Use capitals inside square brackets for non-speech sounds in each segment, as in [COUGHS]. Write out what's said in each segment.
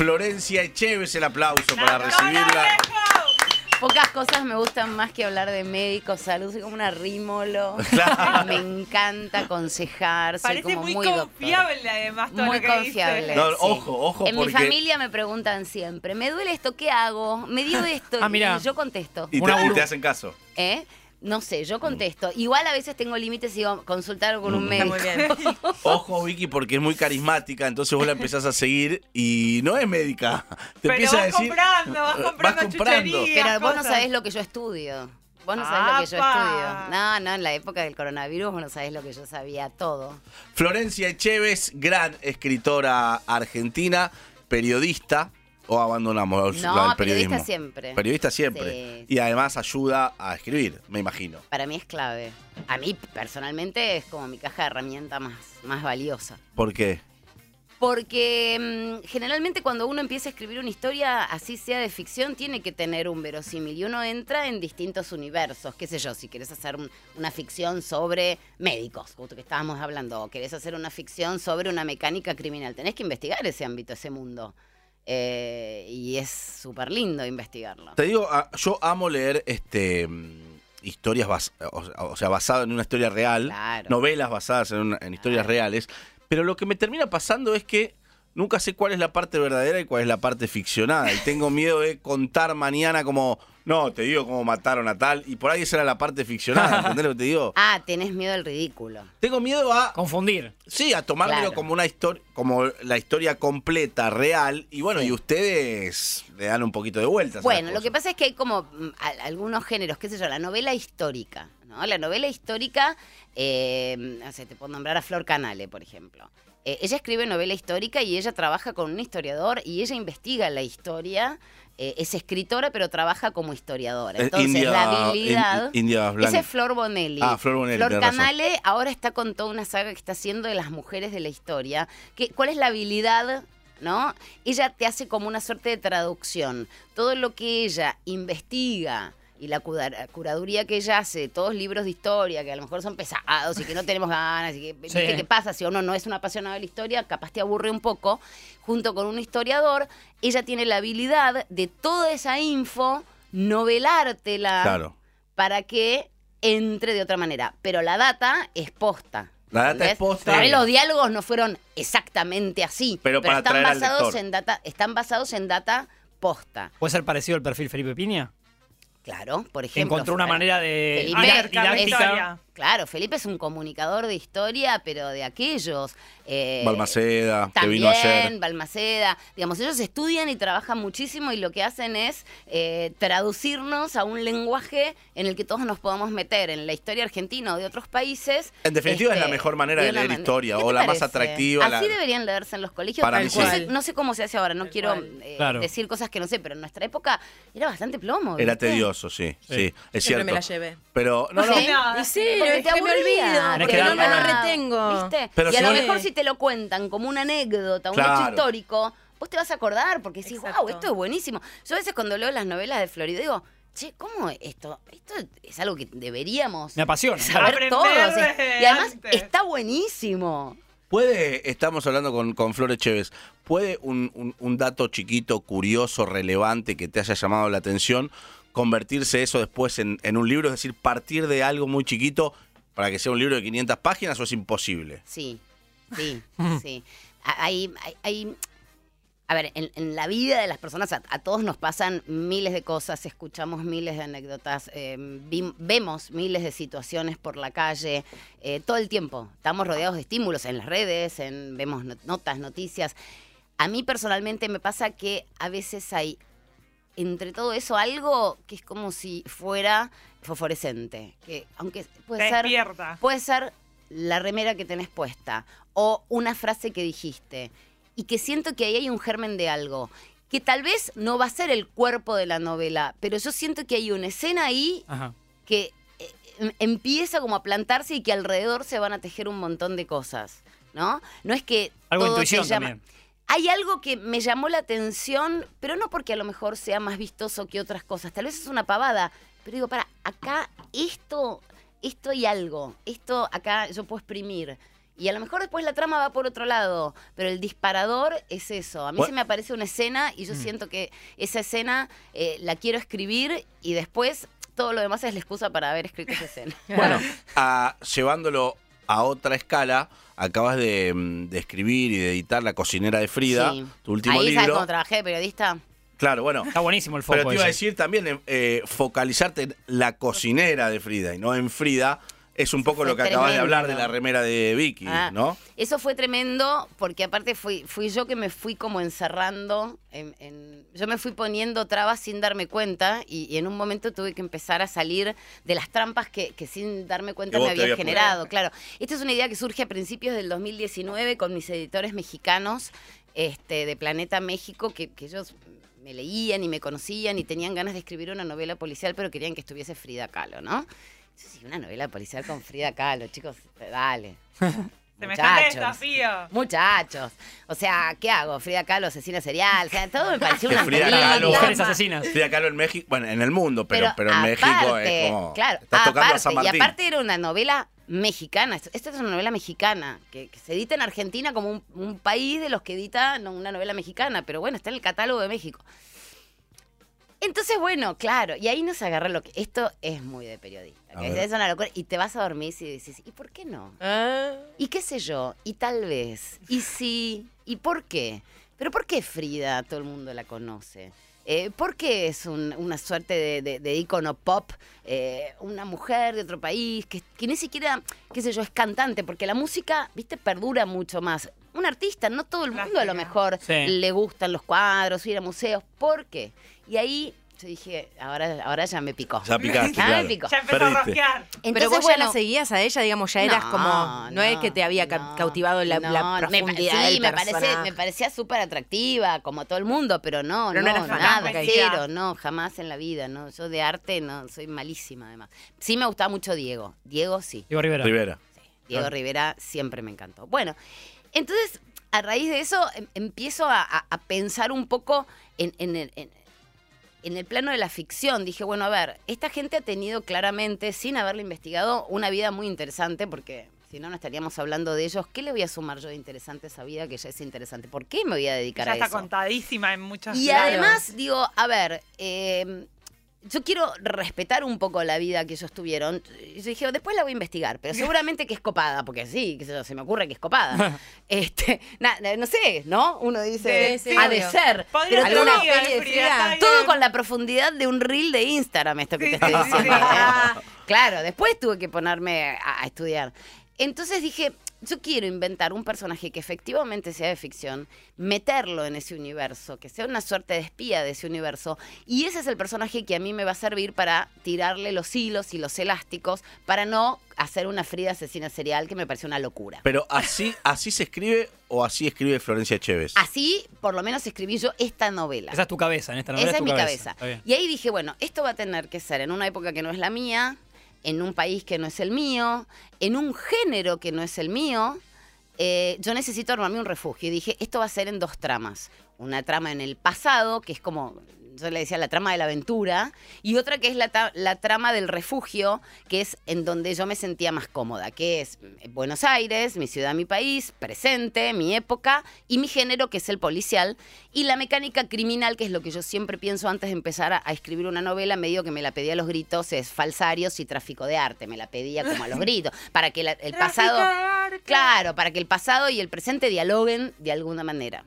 Florencia Echeves, el aplauso para ¡No, recibirla. Pocas cosas me gustan más que hablar de médicos, salud. Soy como una rímolo. [LAUGHS] Claro. Me encanta aconsejar. Soy Parece como muy, muy, doctor. confiable además todo Muy lo que confiable. dice. No, sí. ojo, ojo, En porque- mi familia me preguntan siempre, ¿me duele esto? ¿Qué hago? ¿Me dio [LAUGHS] esto? Ah. Y yo contesto. Y te, y te hacen caso. ¿Eh? No sé, yo contesto. Igual a veces tengo límites y digo, consultar con un Mm. Está médico. muy bien. [LAUGHS] Ojo, Vicky, porque es muy carismática, entonces vos la empezás a seguir y no es médica. Te Pero empieza vas a decir. comprando, vas "Eh, comprando chucherías. Pero vos no sabés lo que yo estudio. Vos no sabés lo que yo estudio. No, no, en la época del coronavirus vos no sabés lo que yo sabía todo. Florencia Echeves, gran escritora argentina, periodista. O abandonamos No, periodismo. periodista siempre. Periodista siempre. Sí. Y además ayuda a escribir, me imagino. Para mí es clave. A mí personalmente es como mi caja de herramienta más, más valiosa. ¿Por qué? Porque mm, generalmente cuando uno empieza a escribir una historia, así sea de ficción, tiene que tener un verosímil y uno entra en distintos universos. Qué sé yo, si querés hacer un- una ficción sobre médicos, justo que estábamos hablando, o querés hacer una ficción sobre una mecánica criminal, tenés que investigar ese ámbito, ese mundo. Eh, y es súper lindo investigarlo. Te digo, ah, yo amo leer este mm, historias, bas- o, o sea, basadas en una historia real, Claro. novelas basadas en, una- en historias Claro. reales, pero lo que me termina pasando es que nunca sé cuál es la parte verdadera y cuál es la parte ficcionada, y tengo miedo de contar mañana como, no, te digo cómo mataron a tal, y por ahí esa era la parte ficcionada, [LAUGHS] ¿entendés lo que te digo? Ah, tenés miedo al ridículo. Tengo miedo a, Confundir. sí, a tomármelo Claro. como una historia, como la historia completa, real, y bueno, Sí. y ustedes le dan un poquito de vueltas. a Bueno, las lo que cosas. pasa es que hay como mm, a- algunos géneros, qué sé yo, la novela histórica, ¿no? La novela histórica, eh, no sé, te puedo nombrar a Flor Canale, por ejemplo. Eh, ella escribe novela histórica y ella trabaja con un historiador y ella investiga la historia. Eh, es escritora, pero trabaja como historiadora. Eh, Entonces, India- la habilidad. In- India. Esa es Flor Bonelli. Ah, Flor Bonelli, Flor razón. Canale ahora está con toda una saga que está haciendo de las mujeres de la historia. Que, ¿Cuál es la habilidad? ¿No? Ella te hace como una suerte de traducción. Todo lo que ella investiga y la cura- curaduría que ella hace, todos libros de historia que a lo mejor son pesados y que no tenemos ganas y que ¿viste qué pasa si uno no es un apasionado de la historia, capaz te aburre un poco, junto con un historiador, ella tiene la habilidad de toda esa info novelártela Claro. para que entre de otra manera. Pero la data es posta. La data ¿entendés? es posta. Vez los diálogos no fueron exactamente así. Pero para están basados en data, están basados en data posta. ¿Puede ser parecido al perfil Felipe Piña? Claro, por Que ejemplo. encontró una manera de Felipe es-. Claro, Felipe es un comunicador de historia, pero de aquellos. eh, Balmaceda, que También, vino ayer. Balmaceda. Digamos, ellos estudian y trabajan muchísimo y lo que hacen es eh, traducirnos a un lenguaje en el que todos nos podamos meter en la historia argentina o de otros países. En definitiva, es la este, mejor manera de leer man- historia, ¿Qué o la más atractiva, Así la- deberían leerse en los colegios. Para no, mí sé, sí. no sé cómo se hace ahora, no quiero eh, Claro. decir cosas que no sé, pero en nuestra época era bastante plomo. Era ¿viste? Sí, sí, Sí. es Siempre cierto. me la llevé. Pero, no, no, Sí. No, Y sí, Porque es te que me olvido, porque que no me lo retengo. ¿Viste? Pero y a si lo mejor si te lo cuentan como una anécdota, un Claro. hecho histórico, vos te vas a acordar porque decís, Exacto. wow, esto es buenísimo. Yo a veces cuando leo las novelas de Florida digo, che, ¿cómo esto? Esto es algo que deberíamos Me apasiona. saber todos. Y además antes. está buenísimo. puede, estamos hablando con, con Flores Chévez, ¿puede un, un- un dato chiquito, curioso, relevante que te haya llamado la atención, convertirse eso después en, un libro? Es decir, partir de algo muy chiquito para que sea un libro de 500 páginas o es imposible? Sí, sí, [LAUGHS] sí. Hay, hay, hay- a ver, en, la vida de las personas, a, todos nos pasan miles de cosas, escuchamos miles de anécdotas, eh, vemos miles de situaciones por la calle, eh, todo el tiempo. Estamos rodeados de estímulos en las redes, vemos not- notas, noticias. A mí personalmente me pasa que a veces hay entre todo eso algo que es como si fuera fosforescente, que aunque puede Te ser despierta. Puede ser la remera que tenés puesta o una frase que dijiste y que siento que ahí hay un germen de algo que tal vez no va a ser el cuerpo de la novela, pero yo siento que hay una escena ahí Ajá. que eh, em- empieza como a plantarse y que alrededor se van a tejer un montón de cosas, ¿no? No es que Algo de todo te intuición llama- también. Hay algo que me llamó la atención, pero no porque a lo mejor sea más vistoso que otras cosas. Tal vez es una pavada, pero digo, para, acá esto, esto y algo, esto acá yo puedo exprimir. Y a lo mejor después la trama va por otro lado, pero el disparador es eso. A mí Bueno. se me aparece una escena y yo siento que esa escena eh, la quiero escribir y después todo lo demás es la excusa para haber escrito esa escena. Bueno, [LAUGHS] a- llevándolo a otra escala, acabas de, mm, de escribir y de editar La cocinera de Frida, Sí. tu último Ahí, ¿sabes libro. cómo trabajé de periodista? Claro, bueno. Está buenísimo el foco. Pero te iba a decir también, eh, focalizarte en la cocinera de Frida y no en Frida, es un poco lo que acabas de hablar de la remera de Vicky, Ah, ¿no? Eso fue tremendo porque aparte fui, fui yo que me fui como encerrando, en, en- yo me fui poniendo trabas sin darme cuenta y, y en un momento tuve que empezar a salir de las trampas que, que sin darme cuenta me había generado. Claro, esta es una idea que surge a principios del 2019 con mis editores mexicanos este, de Planeta México que, que ellos me leían y me conocían y tenían ganas de escribir una novela policial pero querían que estuviese Frida Kahlo, ¿no? Sí, una novela policial con Frida Kahlo, chicos, dale. [LAUGHS] Semejante Muchachos. desafío. Muchachos. O sea, ¿qué hago? Frida Kahlo, asesina serial. O sea, todo me pareció [LAUGHS] Que una Frida. Kahlo- Mujeres asesinas. Frida Kahlo en México, bueno, en el mundo, pero, pero, en México es como. Claro, estás tocando aparte, a San y aparte era una novela mexicana. Esto- Esta es una novela mexicana que, que se edita en Argentina como un, un país de los que edita no, una novela mexicana, pero bueno, está en el catálogo de México. Entonces, bueno, claro, y ahí nos agarra lo que. Esto es muy de periodista. A que ver. es una locura. Y te vas a dormir y dices, ¿y por qué no? Ah, Y qué sé yo, y tal vez, y sí, y por qué. Pero ¿por qué Frida todo el mundo la conoce? Eh, ¿Por qué es un- una suerte de, de, de ícono pop? eh, una mujer de otro país que, que ni siquiera, qué sé yo, es cantante, porque la música, viste, perdura mucho más. Un artista, no todo el mundo a lo mejor Sí. le gustan los cuadros, ir a museos. ¿Por qué? Y ahí yo dije, ahora, ahora ya me picó. Ya picaste, [LAUGHS] Ya me picó. Ya empezó a rosquear. Entonces, pero vos ya bueno, la seguías a ella, digamos, ya eras no, como. No, es que te había ca- no, cautivado la, la no, me pa- profundidad sí, del me, parece, me parecía súper atractiva, como todo el mundo, pero no, Pero no eras nada, cero, no, jamás en la vida, no. Yo de arte no, soy malísima además. Sí me gustaba mucho Diego, Diego sí, Diego Rivera. Rivera. Diego Claro. Rivera siempre me encantó. Bueno, entonces, a raíz de eso, em- empiezo a, a- a pensar un poco en, en el- en- en el plano de la ficción. Dije, bueno, a ver, esta gente ha tenido claramente, sin haberlo investigado, una vida muy interesante, porque si no, no estaríamos hablando de ellos. ¿Qué le voy a sumar yo de interesante a esa vida que ya es interesante? ¿Por qué me voy a dedicar Ya a está eso? contadísima en muchos Y además, digo, a ver, eh, yo quiero respetar un poco la vida que ellos tuvieron. Y yo dije, después la voy a investigar, pero seguramente que es copada, porque sí, qué sé yo, se me ocurre que es copada. [LAUGHS] este, na- na- no sé, ¿no? Uno dice, Sí, sí, ha de obvio. ser. Podría Pero alguna. Kahlo. todo con la profundidad de un reel de Instagram, esto que Sí, te estoy sí, sí, diciendo. sí. Claro, después tuve que ponerme a, a estudiar. Entonces dije, yo quiero inventar un personaje que efectivamente sea de ficción, meterlo en ese universo, que sea una suerte de espía de ese universo, y ese es el personaje que a mí me va a servir para tirarle los hilos y los elásticos, para no hacer una Frida asesina serial que me pareció una locura. Pero así, así se escribe o así escribe Florencia Chévez. Así, por lo menos, escribí yo esta novela. Esa es tu cabeza, en esta novela Esa es tu mi cabeza. Y ahí dije, bueno, esto va a tener que ser en una época que no es la mía, en un país que no es el mío, en un género que no es el mío. Eh, yo necesito armarme un refugio. Y dije, esto va a ser en dos tramas. Una trama en el pasado, que es como, yo le decía, la trama de la aventura, y otra que es la, la trama del refugio, que es en donde yo me sentía más cómoda, que es mm, Buenos Aires, mi ciudad, mi país, presente, mi época, y mi género, que es el policial, y la mecánica criminal, que es lo que yo siempre pienso antes de empezar a, a escribir una novela, medio que me la pedía a los gritos, es falsarios y tráfico de arte, me la pedía como a los [LAUGHS] gritos, para que la- el pasado... Claro, para que el pasado y el presente dialoguen de alguna manera.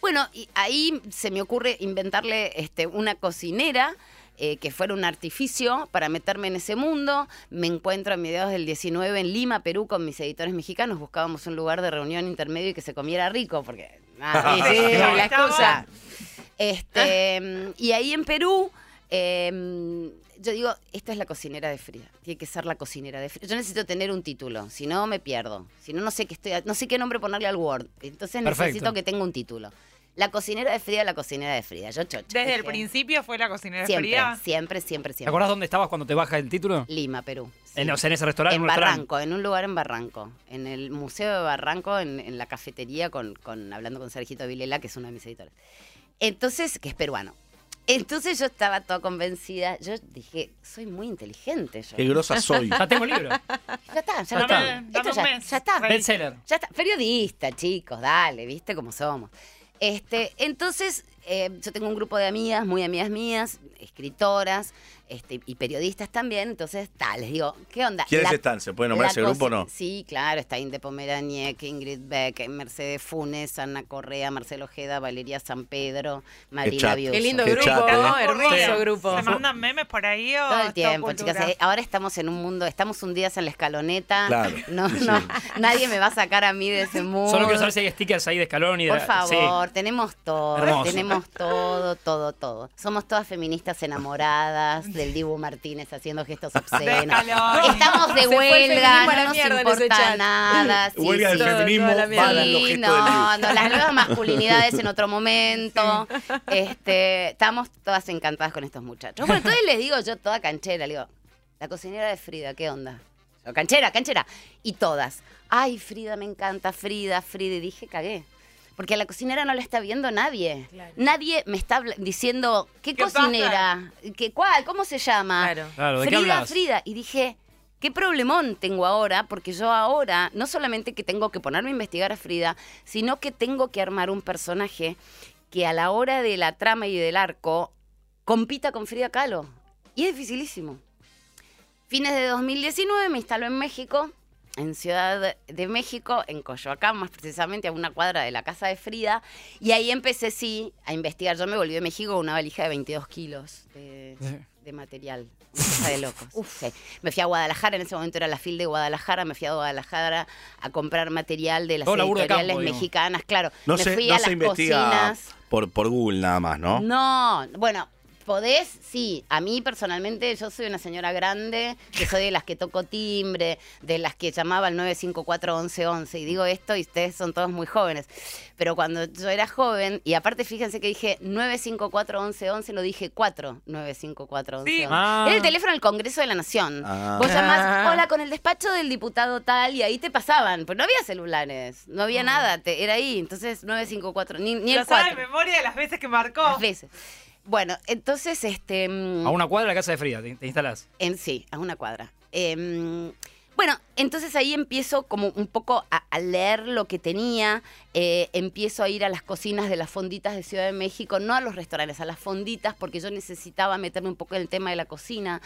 Bueno, y ahí se me ocurre inventarle este, una cocinera eh, que fuera un artificio para meterme en ese mundo. Me encuentro a mediados del 19 en Lima, Perú, con mis editores mexicanos. Buscábamos un lugar de reunión intermedio y que se comiera rico, porque... Ah, [LAUGHS] sí, la excusa. Este, y ahí en Perú, eh, yo digo, esta es la cocinera de Frida. Tiene que ser la cocinera de Frida. Yo necesito tener un título, si no me pierdo. Si no, no sé qué estoy, no sé qué nombre ponerle al Word. Entonces Perfecto. necesito que tenga un título. La cocinera de Frida, la cocinera de Frida. Yo chocho. Desde el principio fue la cocinera Siempre, fría. siempre, siempre, ¿Te siempre. acordás dónde estabas cuando te baja el título? Lima, Perú. sí. En, o sea, en ese restaurante. En un restaurante. Barranco, en un lugar en Barranco, en el Museo de Barranco, en, en la cafetería, con, con- hablando con Sergito Vilela, que es uno de mis editores. Entonces, que es peruano. Entonces yo estaba toda convencida. Yo dije, soy muy inteligente yo. Qué grosa soy. Ya tengo libro. Ya está, ya está. dame Esto un ya, ya está. Bestseller. Ya está, periodista, chicos, dale, viste cómo somos. Este, entonces, eh, yo tengo un grupo de amigas, muy amigas mías, escritoras este, y periodistas también. Entonces, tal, les digo, ¿qué onda? ¿Quiénes La- están? ¿Se puede nombrar ese grupo o no? Sí, claro, está Inde Pomeraniec, Ingrid Beck, Mercedes Funes, Ana Correa, Marcelo Ojeda, Valeria San Pedro, Marina. Biuso. Qué lindo Qué grupo, chato, ¿eh? ¿no? Sí. Hermoso grupo. ¿Se mandan memes por ahí o Todo el tiempo, chicas. Eh, Ahora estamos en un mundo, estamos hundidas en la escaloneta. Claro. [LAUGHS] No, no, nadie me va a sacar a mí de ese mundo. Solo quiero saber si hay stickers ahí de escalón y de. Por favor, tenemos todo, Hermoso. tenemos todo, todo, todo. Somos todas feministas enamoradas [LAUGHS] del Dibu Martínez haciendo gestos [LAUGHS] obscenos. Estamos de huelga, no nos importa nada. [LAUGHS] sí, Huelga sí. del feminismo, Sí, no, no, las nuevas [LAUGHS] masculinidades en otro momento. Este, estamos todas encantadas con estos muchachos. Bueno, entonces les digo yo toda canchera, le digo, la cocinera de Frida, ¿qué onda? Yo, canchera, canchera. Y todas, ay, Frida, me encanta, Frida, Frida. Y dije, cagué. Porque a la cocinera no la está viendo nadie. Claro. Nadie me está diciendo, ¿qué, ¿Qué cocinera? ¿Qué, ¿Cuál? ¿Cómo se llama? Claro. Claro, ¿de qué Frida? Frida. Y dije, ¿qué problemón tengo ahora? Porque yo ahora, no solamente que tengo que ponerme a investigar a Frida, sino que tengo que armar un personaje que a la hora de la trama y del arco compita con Frida Kahlo. Y es dificilísimo. Fines de 2019 me instaló en México, en Ciudad de México, en Coyoacán, más precisamente a una cuadra de la casa de Frida. Y ahí empecé, sí, a investigar. Yo me volví de México con una valija de 22 kilos de, material. Una cosa de locos. [LAUGHS] Sí. Me fui a Guadalajara, en ese momento era la FIL de Guadalajara, me fui a Guadalajara a comprar material de las Todo campo, editoriales mexicanas, claro. No me se, fui no a se las investiga cocinas. por, por Google nada más, ¿no? No, bueno, podés, sí. A mí personalmente, yo soy una señora grande, que soy de las que toco timbre, de las que llamaba al 954-1111. Y digo esto y ustedes son todos muy jóvenes. Pero cuando yo era joven, y aparte fíjense que dije 954-1111, no dije 4 954-1111. Sí. Ah. Era el teléfono del Congreso de la Nación. Ah. Vos llamás, Ah. hola, con el despacho del diputado tal, y ahí te pasaban. Pues no había celulares, no había nada, te- era ahí. Entonces 954, ni, ni el Lo sabe 4. de memoria de las veces que marcó. Las veces. Bueno, entonces, este. mm, A una cuadra de la casa de Frida, te, te instalás. En sí, a una cuadra. Em, bueno, entonces ahí empiezo como un poco a, a leer lo que tenía, eh, empiezo a ir a las cocinas de las fonditas de Ciudad de México, no a los restaurantes, a las fonditas, porque yo necesitaba meterme un poco en el tema de la cocina.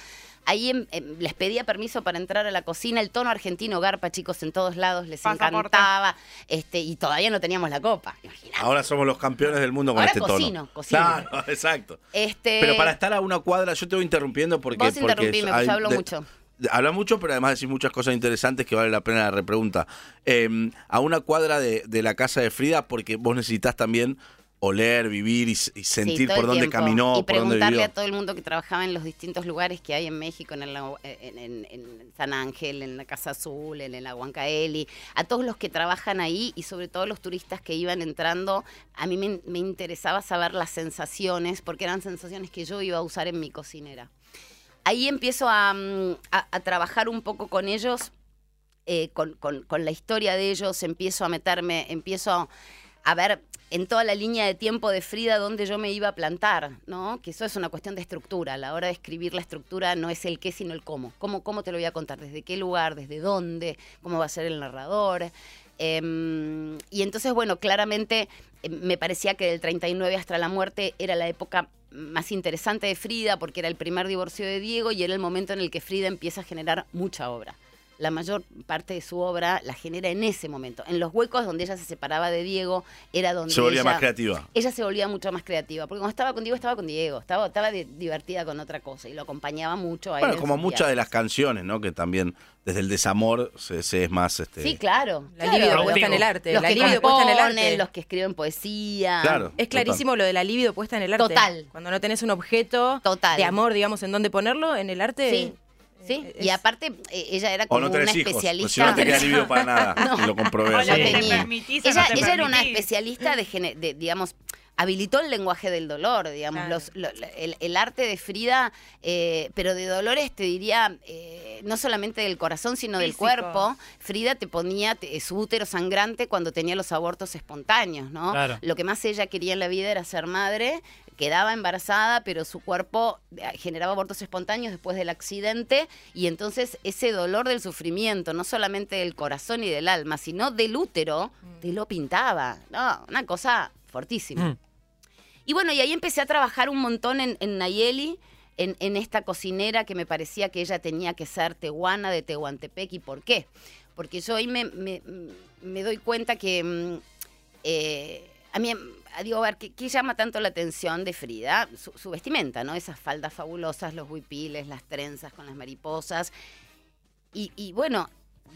Ahí em- em, les pedía permiso para entrar a la cocina, el tono argentino garpa, chicos, en todos lados, les Pasaporte. encantaba, este, y todavía no teníamos la copa, imagínate. Ahora somos los campeones del mundo con Ahora este cocino, tono. cocino. Claro, [LAUGHS] exacto. Este, Pero para estar a una cuadra, yo te voy interrumpiendo porque. Vos porque interrumpime, porque yo hablo de- mucho. Habla mucho, pero además decís muchas cosas interesantes que vale la pena la repregunta. Eh, a una cuadra de, de la casa de Frida, porque vos necesitas también oler, vivir y, sentir Sí, por dónde tiempo. caminó, Y por dónde preguntarle vivió. a todo el mundo que trabajaba en los distintos lugares que hay en México, en, el Agua- en, en- en San Ángel, en la Casa Azul, en el Aguancaeli, a todos los que trabajan ahí y sobre todo los turistas que iban entrando, a mí me, me interesaba saber las sensaciones, porque eran sensaciones que yo iba a usar en mi cocinera. Ahí empiezo a, mm, a- trabajar un poco con ellos eh, con, la historia de ellos, empiezo a meterme, empiezo a, a ver en toda la línea de tiempo de Frida dónde yo me iba a plantar, ¿no? Que eso es una cuestión de estructura. A la hora de escribir la estructura no es el qué, sino el cómo. ¿Cómo, cómo te lo voy a contar? ¿Desde qué lugar? ¿Desde dónde? ¿Cómo va a ser el narrador? Em, y entonces, bueno, claramente eh, me parecía que del 39 hasta la muerte era la época más interesante de Frida porque era el primer divorcio de Diego y era el momento en el que Frida empieza a generar mucha obra. La mayor parte de su obra la genera en ese momento. En los huecos donde ella se separaba de Diego era donde Se volvía ella, más creativa. ella se volvía mucho más creativa. Porque cuando estaba con Diego, estaba con Diego. Estaba, estaba di- divertida con otra cosa y lo acompañaba mucho a. Bueno, en como muchas de las canciones, ¿no? Que también desde el desamor se, se es más. Este, Sí, claro. La claro. libido puesta en el arte. Los la que libido puesta en el arte. los que escriben poesía. Claro. Es clarísimo lo de la libido puesta en el arte. Total. Cuando no tenés un objeto Total. de amor, digamos, en dónde ponerlo, en el arte. Sí. Sí, eh, y es- aparte eh, ella era O como no una hijos. pues especialista. si no te queda libido para nada. [LAUGHS] No. Y lo comprobé. O o Ella, no te ella era una especialista de, gene- de, digamos, habilitó el lenguaje del dolor, digamos, Claro. los, lo- el, el arte de Frida, eh, pero de dolores te diría, eh, no solamente del corazón, sino del cuerpo. Frida te ponía te- su útero sangrante cuando tenía los abortos espontáneos, ¿no? Claro. Lo que más ella quería en la vida era ser madre, quedaba embarazada, pero su cuerpo eh, generaba abortos espontáneos después del accidente y entonces ese dolor del sufrimiento, no solamente del corazón y del alma, sino del útero, te lo pintaba. No, una cosa fortísima. Mm. Y bueno, y ahí empecé a trabajar un montón en, Nayeli, en, esta cocinera que me parecía que ella tenía que ser tehuana de Tehuantepec. ¿Y por qué? Porque yo ahí me, me- me doy cuenta que mm, eh, a mí, digo, a ver, ¿qué, llama tanto la atención de Frida? Su, vestimenta, ¿no? Esas faldas fabulosas, los huipiles, las trenzas con las mariposas. Y bueno,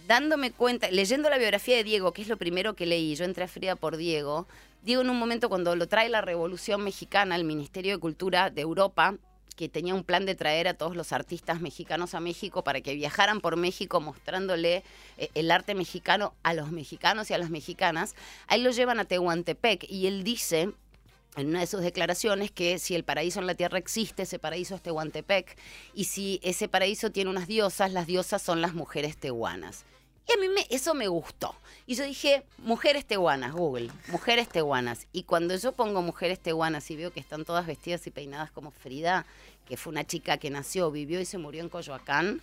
dándome cuenta, leyendo la biografía de Diego, que es lo primero que leí, yo entré a Frida por Diego, Diego en un momento cuando lo trae la Revolución Mexicana al Ministerio de Cultura de Europa, que tenía un plan de traer a todos los artistas mexicanos a México para que viajaran por México mostrándole eh, el arte mexicano a los mexicanos y a las mexicanas, ahí lo llevan a Tehuantepec y él dice en una de sus declaraciones que si el paraíso en la tierra existe, ese paraíso es Tehuantepec, y si ese paraíso tiene unas diosas, las diosas son las mujeres tehuanas. Y a mí me, eso me gustó. Y yo dije, mujeres tehuanas, Google, mujeres tehuanas. Y cuando yo pongo mujeres tehuanas y veo que están todas vestidas y peinadas como Frida, que fue una chica que nació, vivió y se murió en Coyoacán,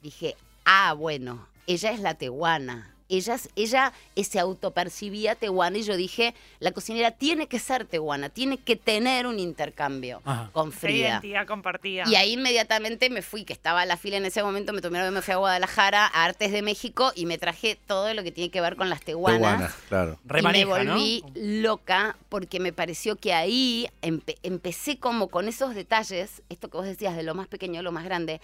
dije, ah, bueno, ella es la tehuana. Ella, es- ella se autopercibía tehuana y yo dije, la cocinera tiene que ser tehuana, tiene que tener un intercambio Ajá. con Frida. identidad compartida. Y ahí inmediatamente me fui, que estaba a la fila en ese momento, me tomé me fui a Guadalajara, a Artes de México, y me traje todo lo que tiene que ver con las tehuanas. Tehuana, claro. Y me volví loca porque me pareció que ahí empe- empecé como con esos detalles, esto que vos decías de lo más pequeño a lo más grande,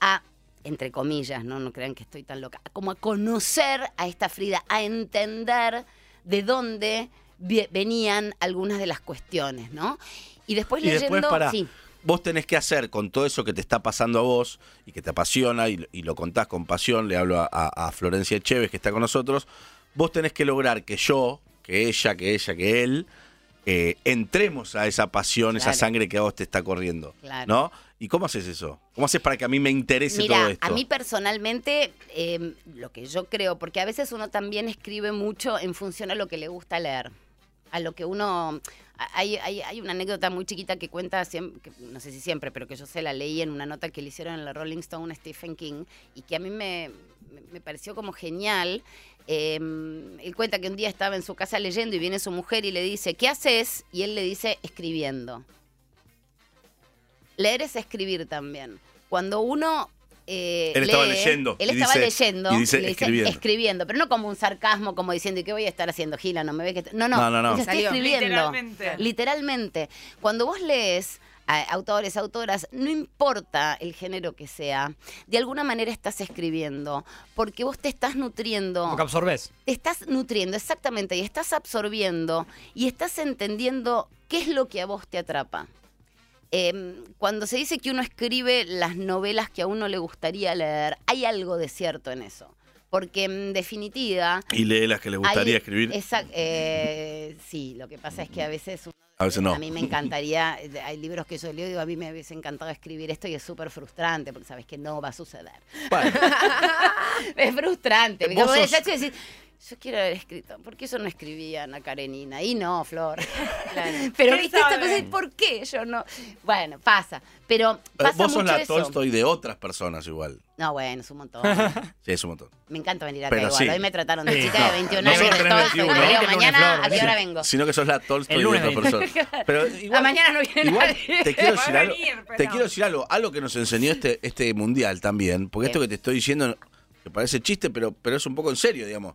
a, entre comillas, no, no crean que estoy tan loca, como a conocer a esta Frida, a entender de dónde venían algunas de las cuestiones, ¿no? Y después Y leyendo... después, para, sí. vos tenés que hacer con todo eso que te está pasando a vos y que te apasiona y, y lo contás con pasión, le hablo a, a- Florencia Chévez que está con nosotros, vos tenés que lograr que yo, que ella, que ella, que él, eh, entremos a esa pasión, esa sangre que a vos te está corriendo. Claro. ¿No? ¿Y cómo haces eso? ¿Cómo haces para que a mí me interese todo esto? a mí personalmente, eh, lo que yo creo, porque a veces uno también escribe mucho en función a lo que le gusta leer, a lo que uno... Hay, hay, hay una anécdota muy chiquita que cuenta, siem- que no sé si siempre, pero que yo se la leí en una nota que le hicieron en la Rolling Stone a Stephen King y que a mí me, me- me pareció como genial. Eh, él cuenta que un día estaba en su casa leyendo y viene su mujer y le dice, ¿qué haces? Y él le dice, escribiendo. Leer es escribir también. Cuando uno. eh, Él estaba lee, leyendo Él y estaba dice- leyendo. y dice le escribiendo. escribiendo, pero no como un sarcasmo, como diciendo, ¿y qué voy a estar haciendo, Gila? No me ves que. t-". No, no. No, no, no. dice, estoy Salió. escribiendo. Literalmente. Literalmente. Cuando vos lees a autores, autoras, no importa el género que sea, de alguna manera estás escribiendo, porque vos te estás nutriendo Como que absorbes. te estás nutriendo, exactamente, y estás absorbiendo y estás entendiendo qué es lo que a vos te atrapa. Em, cuando se dice que uno escribe las novelas que a uno le gustaría leer, hay algo de cierto en eso. Porque en definitiva... Y lee las que le gustaría hay- escribir. esa- eh, sí, lo que pasa es que a veces... uno- A veces no. A mí me encantaría, eh, hay libros que yo leo y digo, a mí me hubiese encantado escribir esto y es súper frustrante porque sabes que no va a suceder. Bueno, [LAUGHS] Es frustrante. Porque vos sos- decís, yo quiero haber escrito. ¿Por qué yo no escribía Ana Karenina? Y no, Flor. [LAUGHS] [LAUGHS] Pero ¿Quién viste esta cosa de por qué yo no. Bueno, pasa. Pero eh, pasa vos sos mucho la eso. Tolstoy de otras personas igual. No, bueno, es un montón. [LAUGHS] Sí, es un montón. Me encanta venir acá Pero igual. sí. Hoy me trataron de Sí, chica no. de 21 Nosotros años. tenemos Tolstoy. 21. Digo, Vení el lunes, mañana. ¿a qué hora vengo? Sino que sos la Tolstoy de otras personas. Pero igual, A mañana no viene igual nadie. te quiero decir algo. venir, pero Te no. quiero decir algo. Algo que nos enseñó este, este mundial también. Porque ¿Qué? esto que te estoy diciendo, que parece chiste, pero, pero es un poco en serio, digamos.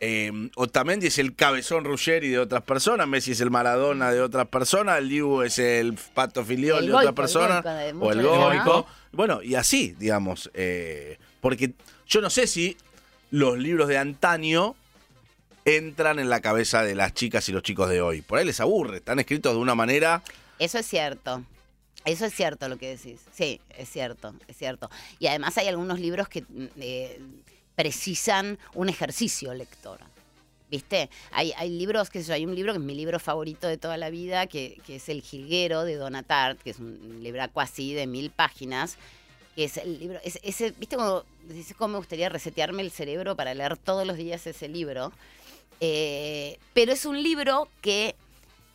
Eh, Otamendi es el cabezón Ruggeri de otras personas, Messi es el Maradona de otras personas, el Dibu es el Pato Filiol El de el Goico de o el Goico. Bueno, y así, digamos. eh, porque yo no sé si los libros de antaño entran en la cabeza de las chicas y los chicos de hoy. Por ahí les aburre, están escritos de una manera. Eso es cierto. Eso es cierto lo que decís. Sí, es cierto, es cierto. Y además hay algunos libros que mm, eh, precisan un ejercicio lector. ¿Viste? Hay, hay libros, que hay un libro que es mi libro favorito de toda la vida, que, es El Jilguero de Donatart, que es un libraco así de mil páginas, es el libro, ¿viste cómo, cómo me gustaría resetearme el cerebro para leer todos los días ese libro? Eh, pero es un libro que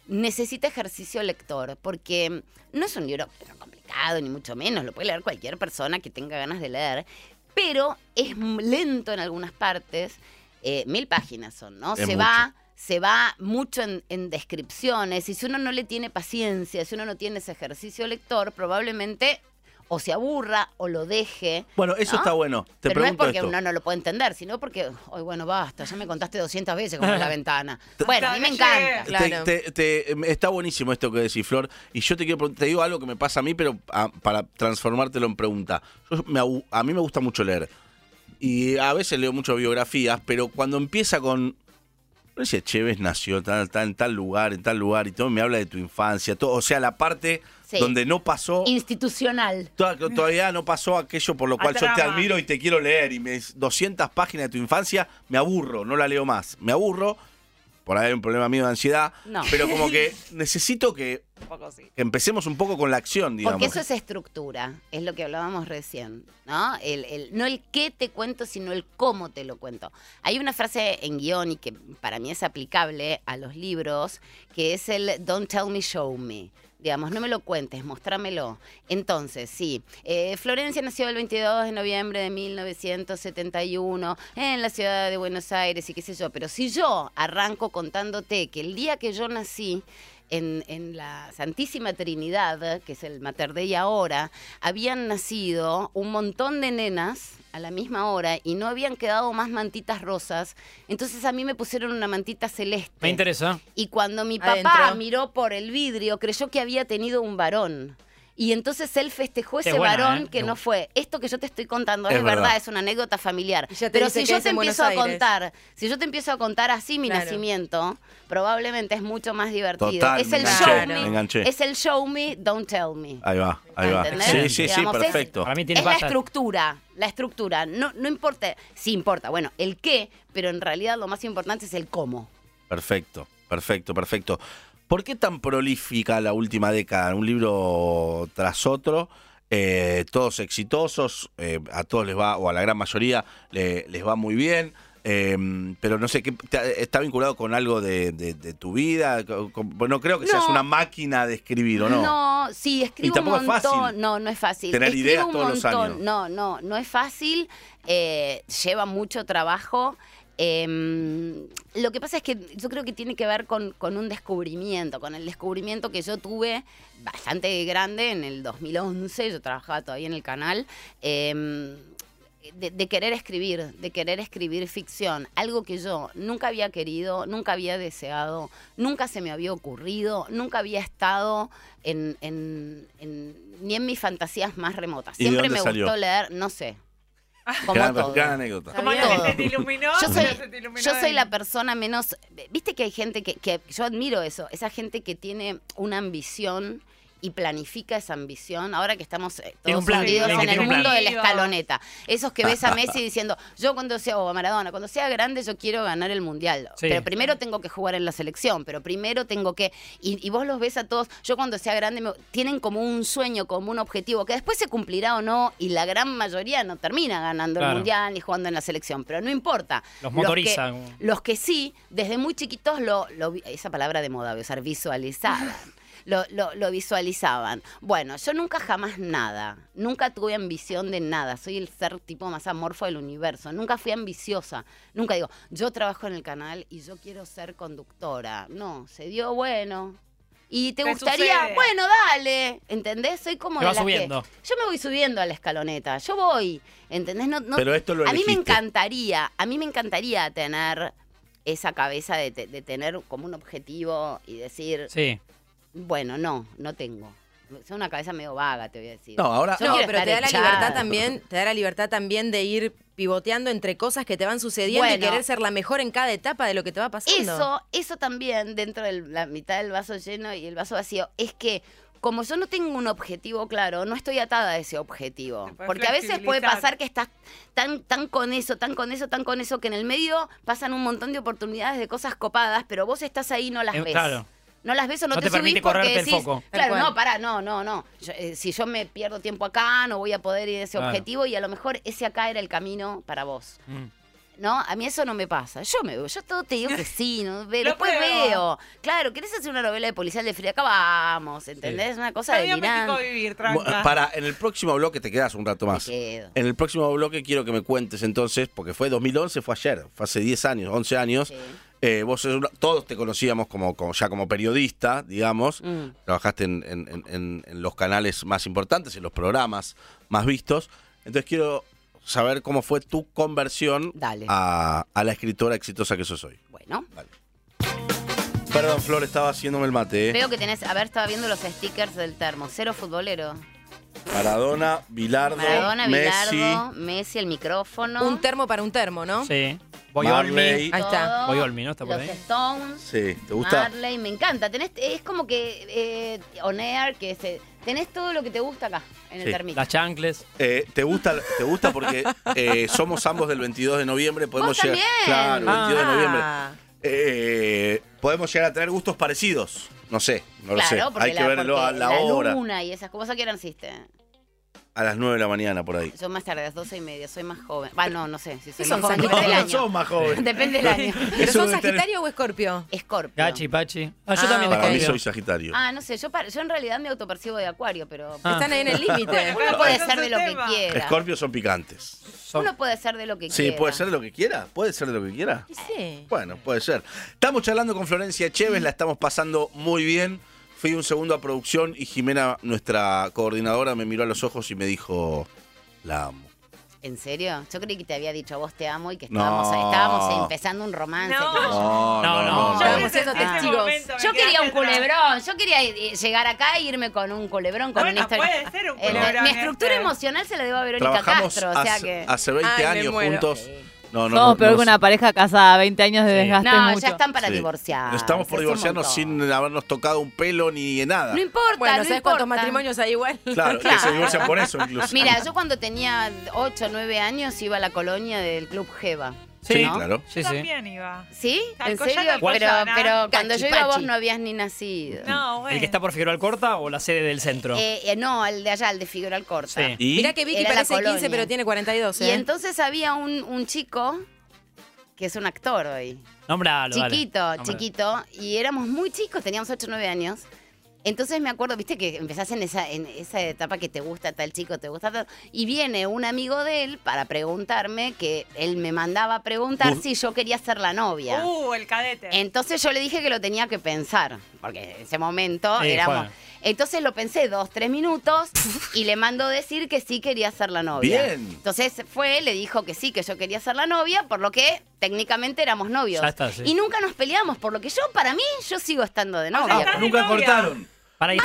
necesita ejercicio lector, porque no es un libro complicado, ni mucho menos, lo puede leer cualquier persona que tenga ganas de leer, pero es lento en algunas partes, eh, mil páginas son, ¿no? Es se mucho. va... Se va mucho en, en descripciones y si uno no le tiene paciencia, si uno no tiene ese ejercicio lector, probablemente o se aburra o lo deje. Bueno, eso ¿no? está bueno. Te Pero no es porque esto. uno no lo puede entender, sino porque, ay, bueno, basta, ya me contaste 200 veces como la [LAUGHS] ventana. Bueno, a mí me encanta. Claro. Te- te- te- em, está buenísimo esto que decís, Flor. Y yo te quiero te digo algo que me pasa a mí, pero a- para transformártelo en pregunta. Yo me abu- a mí me gusta mucho leer. Y a veces leo mucho biografías, pero cuando empieza con. Sé, Chévez nació tal, tal, en tal lugar, en tal lugar, y todo me habla de tu infancia, todo, o sea, la parte Sí. donde no pasó. Institucional. Toda- Todavía no pasó aquello por lo cual yo te admiro y te quiero leer. Y me 200 páginas de tu infancia, me aburro, no la leo más. Me aburro, por ahí hay un problema mío de ansiedad. No. Pero como que [LAUGHS] necesito que, que empecemos un poco con la acción, digamos. Porque eso es estructura, es lo que hablábamos recién, ¿no? El, el- no el qué te cuento, sino el cómo te lo cuento. Hay una frase en guion y que para mí es aplicable a los libros, que es el Don't tell me, show me. Digamos, no me lo cuentes, mostrámelo. Entonces, sí, eh, Florencia nació el 22 de noviembre de 1971 en la ciudad de Buenos Aires y qué sé yo, pero si yo arranco contándote que el día que yo nací, en, en la Santísima Trinidad, que es el Mater Dei ahora, habían nacido un montón de nenas a la misma hora y no habían quedado más mantitas rosas. Entonces a mí me pusieron una mantita celeste. Me interesa. Y cuando mi papá Adentro. miró por el vidrio, creyó que había tenido un varón. Y entonces él festejó ese buena, varón ¿eh? que Qué no fue. Esto que yo te estoy contando es, Es verdad. verdad. es una anécdota familiar. Pero si yo te empiezo a contar, si yo te empiezo a contar así mi Claro. nacimiento, probablemente es mucho más divertido. Total, es el enganché, show me es el show me, don't tell me. Ahí va, ahí va. ¿Entendés? Sí, sí, sí, es- perfecto. Para mí tiene Es la estructura, la estructura. No, no importa, sí importa, bueno, el qué, pero en realidad lo más importante es el cómo. Perfecto, perfecto, perfecto. ¿Por qué tan prolífica la última década? Un libro tras otro, eh, todos exitosos, eh, a todos les va, o a la gran mayoría le- les va muy bien. eh, pero no sé, ¿qué, te- ¿está vinculado con algo de, de- de tu vida? Con- no creo que seas una máquina de escribir, ¿o no? No, sí, escribo Y tampoco un es montón. fácil No, no es fácil. tener Escribo ideas todos los años. No, no, no es fácil. eh, lleva mucho trabajo. Eh, lo que pasa es que yo creo que tiene que ver con, con un descubrimiento, con el descubrimiento que yo tuve bastante grande en el 2011. Yo trabajaba todavía en el canal. eh, de, de querer escribir, de querer escribir ficción, algo que yo nunca había querido, nunca había deseado, nunca se me había ocurrido, nunca había estado en, en- en- ni en mis fantasías más remotas. ¿Y de Siempre dónde me salió? gustó leer, no sé. Como gran, todo. gran anécdota. Como Todo. la que se te iluminó. Yo soy, se te iluminó yo soy la persona menos. Viste que hay gente que, que yo admiro eso, esa gente que tiene una ambición y planifica esa ambición. Ahora que estamos eh, todos plan, en el mundo de la escaloneta. Esos que ves a [LAUGHS] Messi diciendo, yo cuando sea, o a Maradona, cuando sea grande yo quiero ganar el mundial. Sí. Pero primero tengo que jugar en la selección, pero primero tengo que. Y, y vos los ves a todos, yo cuando sea grande, me- tienen como un sueño, como un objetivo, que después se cumplirá o no, y la gran mayoría no termina ganando el mundial ni jugando en la selección. Pero no importa. Los motorizan. los que sí, desde muy chiquitos lo, lo esa palabra de moda, voy a usar visualizaban. Lo, lo- lo visualizaban. Bueno, yo nunca jamás nada. Nunca tuve ambición de nada. Soy el ser tipo más amorfo del universo. Nunca fui ambiciosa. Nunca digo, yo trabajo en el canal y yo quiero ser conductora. No, se dio bueno. Y te Te gustaría, sucede. bueno, dale, ¿entendés? Soy como de vas las que- subiendo. yo me voy subiendo a la escaloneta, yo voy, ¿entendés? No, no- Pero esto lo a mí me encantaría, a mí me encantaría tener esa cabeza de, te- de tener como un objetivo y decir, Sí. Bueno, no, no tengo. Es una cabeza medio vaga, te voy a decir. No, ahora, Yo No, pero te da la libertad también, te da la libertad también de ir pivoteando entre cosas que te van sucediendo y querer ser la mejor en cada etapa de lo que te va pasando. Eso, eso también dentro de la mitad del vaso lleno y el vaso vacío, es que como yo no tengo un objetivo claro, no estoy atada a ese objetivo. Porque a veces puede pasar que estás tan, tan con eso, tan con eso, tan con eso, que en el medio pasan un montón de oportunidades de cosas copadas, pero vos estás ahí y no las Eh, ves. claro. No las ves o no, No te, te permite subís porque correrte el foco. Claro, no, pará, no, no, no. Yo, eh, si yo me pierdo tiempo acá, no voy a poder ir a ese Claro. objetivo y a lo mejor ese acá era el camino para vos. Mm. No, a mí eso no me pasa. Yo me yo todo te digo que sí, ¿no? [LAUGHS] Después veo. Claro, ¿querés hacer una novela de policial de Frida? Acá vamos, ¿entendés? Una cosa delirante. vivir, tranca. Para, en el próximo bloque te quedas un rato Me más. quedo. En el próximo bloque quiero que me cuentes entonces, porque fue 2011, fue ayer, fue hace 10 años, 11 años. Sí. Eh, vos sos una- todos te conocíamos como, como- ya como periodista, digamos. Mm. Trabajaste en, en- en- en- en los canales más importantes, en los programas más vistos. Entonces quiero saber cómo fue tu conversión a la escritora exitosa que sos hoy. Bueno. Dale. Perdón, Flor, estaba haciéndome el mate. ¿eh? Veo que tenés, a ver, estaba viendo los stickers del termo. Cero futbolero. Maradona, Bilardo, Maradona, Messi, Bilardo, Messi, el micrófono. Un termo para un termo, ¿no? Sí. Voy Marley. Olmi. Ahí está. Voy Olmi, ¿no? Está por los ahí. Stones. Sí, ¿te gusta? Marley, me encanta. Tenés, es como que eh, On Air, que se, tenés todo lo que te gusta acá, en el Sí. termito. Las chancles. Eh, ¿te, gusta, ¿Te gusta porque eh, somos ambos del 22 de noviembre? Podemos ¿Vos llegar, también? Claro, el 22 de noviembre. Eh, podemos llegar a tener gustos parecidos. No sé, no claro, lo sé. Hay que la, verlo a porque la, hora. luna y esas cosas que naciste. A las 9 de la mañana, por ahí. Yo más tarde, a las 12 y media, soy más joven. Va, no, no sé. Si soy ¿Qué más son, joven, Sagitario? depende del No, año. más joven. Depende del [LAUGHS] año. ¿Pero tener- Sagitario o Escorpio? Escorpio. Gachi, Pachi. Ah, yo Ah, también. Para mí Escorpio. soy Sagitario. Ah, no sé, yo, para- yo en realidad me autopercibo de acuario, pero Ah. Están ahí en el límite. Uno puede ser de lo que quiera. Escorpios son picantes. Son- Uno puede ser de lo que Sí, quiera. puede ser de lo que quiera. Puede ser de lo que quiera. Sí. Bueno, puede ser. Estamos charlando con Florencia Chévez, la estamos pasando muy bien. Fui un segundo a producción y Jimena, nuestra coordinadora, me miró a los ojos y me dijo, la amo. ¿En serio? Yo creí que te había dicho vos te amo y que No. estábamos, estábamos empezando un romance. No. yo. No, No, no. Yo momento Yo quería un culebrón, yo quería eh, llegar acá e irme con un culebrón, con Bueno, una historia. puede ser un culebrón mi estructura este. emocional se la debo a Verónica Trabajamos Castro, o sea hace, que... hace 20 Ay, me años juntos. Sí. No, no, Somos no, peor no que una pareja casada, 20 años de Sí. desgaste No, mucho. ya están para Sí. divorciar. Estamos por divorciarnos sin habernos tocado un pelo ni nada. No importa, Bueno, no ¿sabes importa. cuántos matrimonios hay igual? [LAUGHS] Claro, que se divorcian por eso incluso. Mira, yo cuando tenía 8 o 9 años iba a la colonia del Club Jeva. Sí, ¿no? claro. Sí, también iba. ¿Sí? ¿En serio? Pero, pero cuando yo iba vos no habías ni nacido. No, bueno. ¿El que está por Figueroa Alcorta o la sede del centro? Eh, eh, no, el de allá, el de Figueroa Alcorta. Sí. Y Mirá que Vicky Era parece 15, colonia. pero tiene 42, Y ¿eh? entonces había un, un chico que es un actor hoy. Nómbralo, dale. chiquito, chiquito. Y éramos muy chicos, teníamos 8 o 9 años. Entonces me acuerdo, viste que empezás en esa, en esa etapa que te gusta tal chico, te gusta tal. Y viene un amigo de él para preguntarme, que él me mandaba a preguntar Uh. si yo quería ser la novia. Uh, el cadete. Entonces yo le dije que lo tenía que pensar, porque en ese momento Eh, éramos... Juan. Entonces lo pensé dos, tres minutos y le mandó decir que sí quería ser la novia. Bien. Entonces fue, le dijo que sí, que yo quería ser la novia, por lo que técnicamente éramos novios. Ya está, sí. Y nunca nos peleamos, por lo que yo, para mí, yo sigo estando de novia. de nunca novia. cortaron.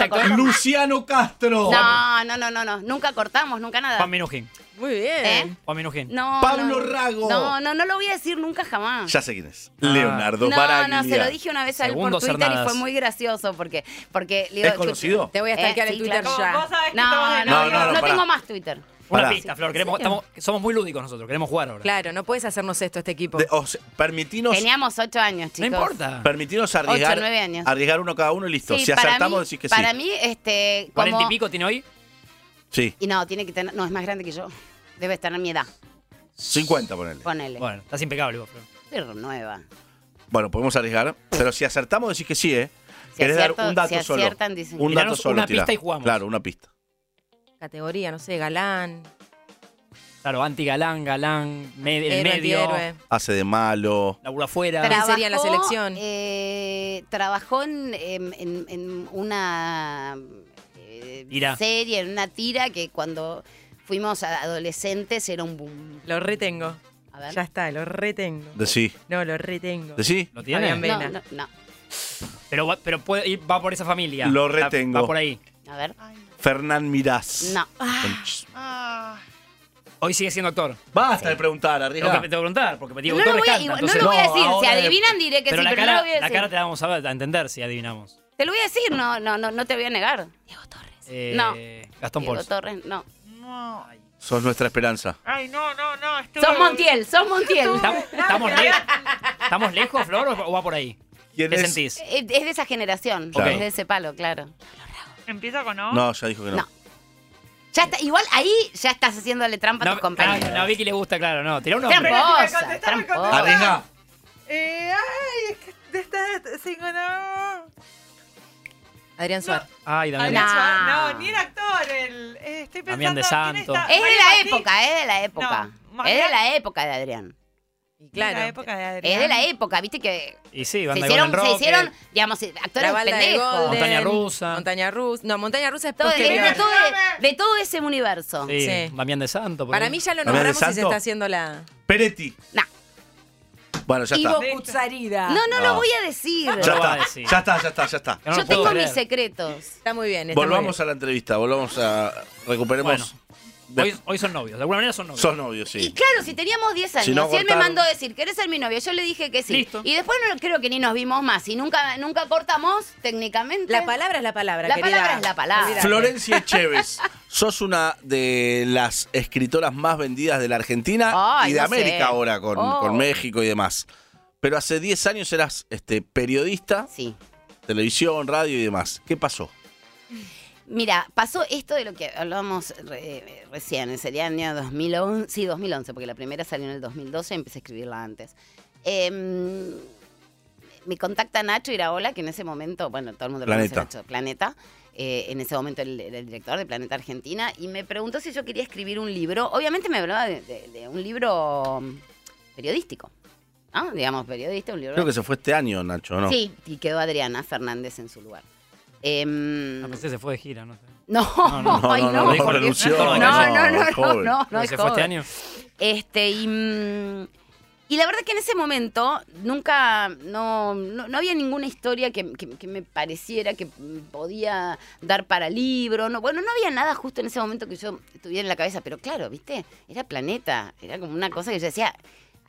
Para. Luciano Castro. No, no, no, no, no, nunca cortamos, nunca nada. Juan Minujín. Muy bien. ¿Eh? Juan Minujín. No, Pablo no. Rago. No, no, no lo voy a decir nunca jamás. Ya sé quién es. Ah. Leonardo no, Baraglia. no, se lo dije una vez a él por Segundo Twitter y fue muy gracioso porque, porque le digo, ¿Es conocido? Te voy a Eh, stalkear sí, el Twitter claro. Ya. vos sabés que No, estamos de no, No, no, no, no, no, pará. tengo más Twitter. Una Pará. pista, Flor. Queremos, estamos, somos muy lúdicos nosotros. Queremos jugar ahora. Claro, no puedes hacernos esto, este equipo. De- o sea, permitinos, Teníamos ocho años, No chicos. importa. permitinos arriesgar, Ocho, nueve años. arriesgar uno cada uno y listo. Sí, si para acertamos, mí- decís que Para sí. mí, este, ¿40 como... y pico tiene hoy? Sí, Y no, tiene que tener... No, es más grande que yo. Debe estar en mi edad, 50 ponele. ponele. Bueno, estás impecable vos, Flor. Pero nueva. Bueno, podemos arriesgar, pero si acertamos decís que sí, ¿eh? Si ¿Querés dar acierto- un dato si solo? aciertan, dicen un que- dato Tiranos solo. una tirá. pista y jugamos. Claro, una pista. Categoría, no sé, galán, Claro, anti-galán, galán, me- el héroe, medio, antihéroe. Hace de malo. laburo afuera. Tra- sería la selección? eh, trabajó en, en- en- en una eh, Tira. serie, en una tira que cuando fuimos a- adolescentes era un boom. Lo retengo. A ver. Ya está, lo retengo. Decí. No, lo retengo. Decí. ¿Lo tiene? Fabián No, no, no. Pero, va- pero puede ir- va por esa familia. Lo Va- retengo. Va, por ahí. A ver. Fernán Mirás. No. Ah, Hoy sigue siendo actor. Basta de preguntar, Tengo que, arriesga. tengo que preguntar, porque Diego No lo, voy a, canta, igual- no entonces- lo voy a decir. Si ahora- adivinan, diré que pero sí, la pero cara, no lo voy a la decir. cara te la vamos a, ver- a entender si adivinamos. Te lo voy a decir, no, no, no, no te voy a negar. Diego Torres. Eh, No. Gastón Diego Pols. Torres, no. no. Sos nuestra esperanza. Ay, no, no, no. estuve- Sos Montiel, sos Montiel. ¿Estamos, estamos, le- ¿Estamos lejos, Flor, o va por ahí? ¿Quién ¿Qué es? sentís? Eh, Es de esa generación, Claro. es de ese palo, claro. Empieza con O. No, ya dijo que no. No. Ya está, igual ahí ya estás haciéndole trampa a tus compañeros. No, no, a Vicky le gusta, claro, no. Tirá uno. Tramposa. Arriesga. Eh, ay, es que de esta cinco no. Adrián Suárez. Ay, Damián. Adrián No. Suárez. No, ni el actor. El, eh, estoy pensando. Damián de ¿quién Santo. Es de la época, es de la época. No, es de la época de Adrián. Y De claro. la época de Adrián. Es de la época, viste que Y sí, se hicieron, Golden se hicieron, digamos, actores pendejos. Golden, Montaña rusa. Montaña rusa. No, montaña rusa es Todo, de, todo, de todo ese universo. Sí, Sí. Damián de Santo. por Para ahí. mí ya lo ¿Damián de nombramos y se está haciendo la. Peretti. Nah. Bueno, ya Ivo está. Kutsarida. No, no, No. lo voy a decir. No Ya está, decir. ya está, ya está, ya está. No Yo tengo creer. mis secretos. Está muy bien. Está Volvamos a la entrevista, volvamos a. Recuperemos. Bueno. De- Hoy, hoy son novios, de alguna manera son novios. Sos novios, Y sí. claro, si teníamos 10 años, Si no y él me mandó a decir, ¿querés ser mi novio? Yo le dije que sí. Listo. Y después no creo que ni nos vimos más. Y nunca, nunca cortamos, técnicamente. La palabra es la palabra. La querida. palabra es la palabra. Florencia Echeves, sos una de las escritoras más vendidas de la Argentina Ay, y de no América sé. ahora, con, Oh. con México y demás. Pero hace 10 años eras este, periodista, Sí. televisión, radio y demás. ¿Qué pasó? Mira, pasó esto de lo que hablábamos re- recién, sería el año 2011, sí, 2011, porque la primera salió en el 2012 y empecé a escribirla antes. Em, me contacta Nacho Iraola, que en ese momento, bueno, todo el mundo lo Planeta. conoce, Nacho, Planeta, eh, en ese momento el, director de Planeta Argentina, y me preguntó si yo quería escribir un libro. Obviamente me hablaba de, de- de un libro mm, periodístico, ¿no? Digamos, periodista, un libro... Creo que se fue este año, Nacho, ¿no? Sí, y quedó Adriana Fernández en su lugar. Em, No, pensé que se fue de gira, no sé. no, No, no, ay, no, no, no, renunció. no, no, no, no, no, joven. no, no, ¿Pero es ¿Se fue este año? Este, y, mm, y la verdad que en ese momento nunca, no, no, no había ninguna historia que, que- que me pareciera que mm, podía dar para libro. No, bueno, no había nada justo en ese momento que yo tuviera en la cabeza, pero claro, viste, era planeta, era como una cosa que yo decía,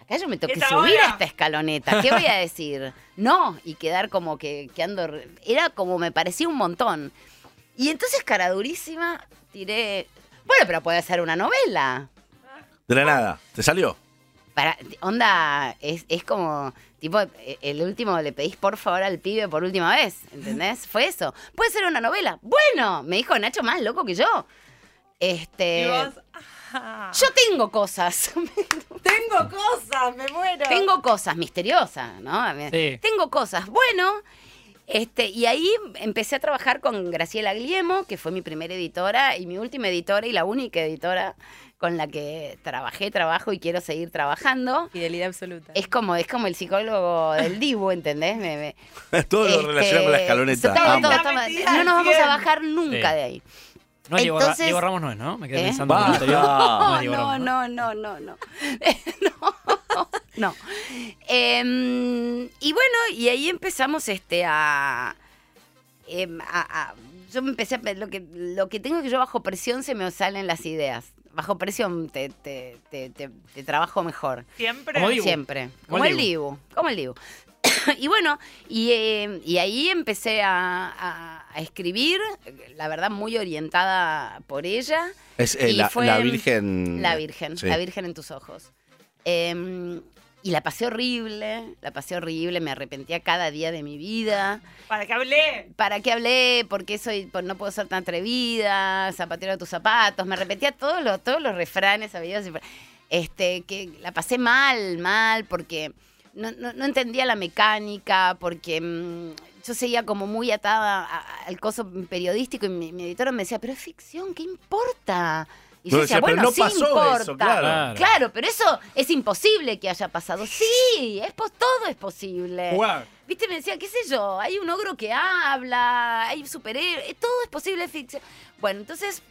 acá yo me tengo que ¿Es subir a esta escaloneta, ¿qué voy a [LAUGHS] decir? No, y quedar como que, que ando, re- era como me parecía un montón. Y entonces, cara durísima, tiré, bueno, pero puede ser una novela. De la nada. ¿Te salió? Para, onda, es, es como, tipo, e- el último le pedís por favor al pibe por última vez, ¿entendés? Fue eso. Puede ser una novela. Bueno, me dijo Nacho más loco que yo. Este. Y vos. Yo [LAUGHS] tengo cosas. Tengo cosas, me muero. tengo cosas misteriosas, ¿no? Sí. Tengo cosas. Bueno, este, y ahí empecé a trabajar con Graciela Gliemo, que fue mi primera editora y mi última editora y la única editora con la que trabajé, trabajo y quiero seguir trabajando. Fidelidad absoluta. Es como, es como el psicólogo del [LAUGHS] Dibu, ¿entendés? Me- me- Todo lo este, relacionado con la escaloneta. todo, todo, no nos vamos a bajar nunca Sí. de ahí. No es Diego, Ra- Entonces- Diego Ramos, no es, ¿no? Me quedé ¿Eh? pensando. No, no, Ramos, no, no, no, no. [LAUGHS] no, no. Em, y bueno, y ahí empezamos este a, em, a- a- yo me empecé a lo que lo que tengo es que yo bajo presión se me salen las ideas. Bajo presión te, te, te, te- te trabajo mejor. Siempre. Como Dibu. Siempre. Como el Dibu. Como el Dibu. [COUGHS] y bueno, y, eh, y ahí empecé a, a- a escribir, la verdad muy orientada por ella. Es eh, la, fue la Virgen. La Virgen, Sí. la Virgen en tus ojos. Em, y la pasé horrible, la pasé horrible, me arrepentía cada día de mi vida. Para que hablé. ¿Para qué hablé? ¿Por qué soy, por- no puedo ser tan atrevida? Zapatero de tus zapatos. Me arrepentía todos los, todos los refranes Este, que la pasé mal, mal, porque no, no- no entendía la mecánica, porque mm, yo seguía como muy atada a- al coso periodístico y mi, mi editora me decía, pero es ficción, ¿qué importa? Y yo No, decía, bueno, no sí pasó importa. eso, claro. Claro. Claro, pero eso es imposible que haya pasado. Sí, es pos- todo es posible. Jugar. Viste, me decía, qué sé yo, hay un ogro que habla, hay superhéroes, todo es posible ficción. Bueno, entonces,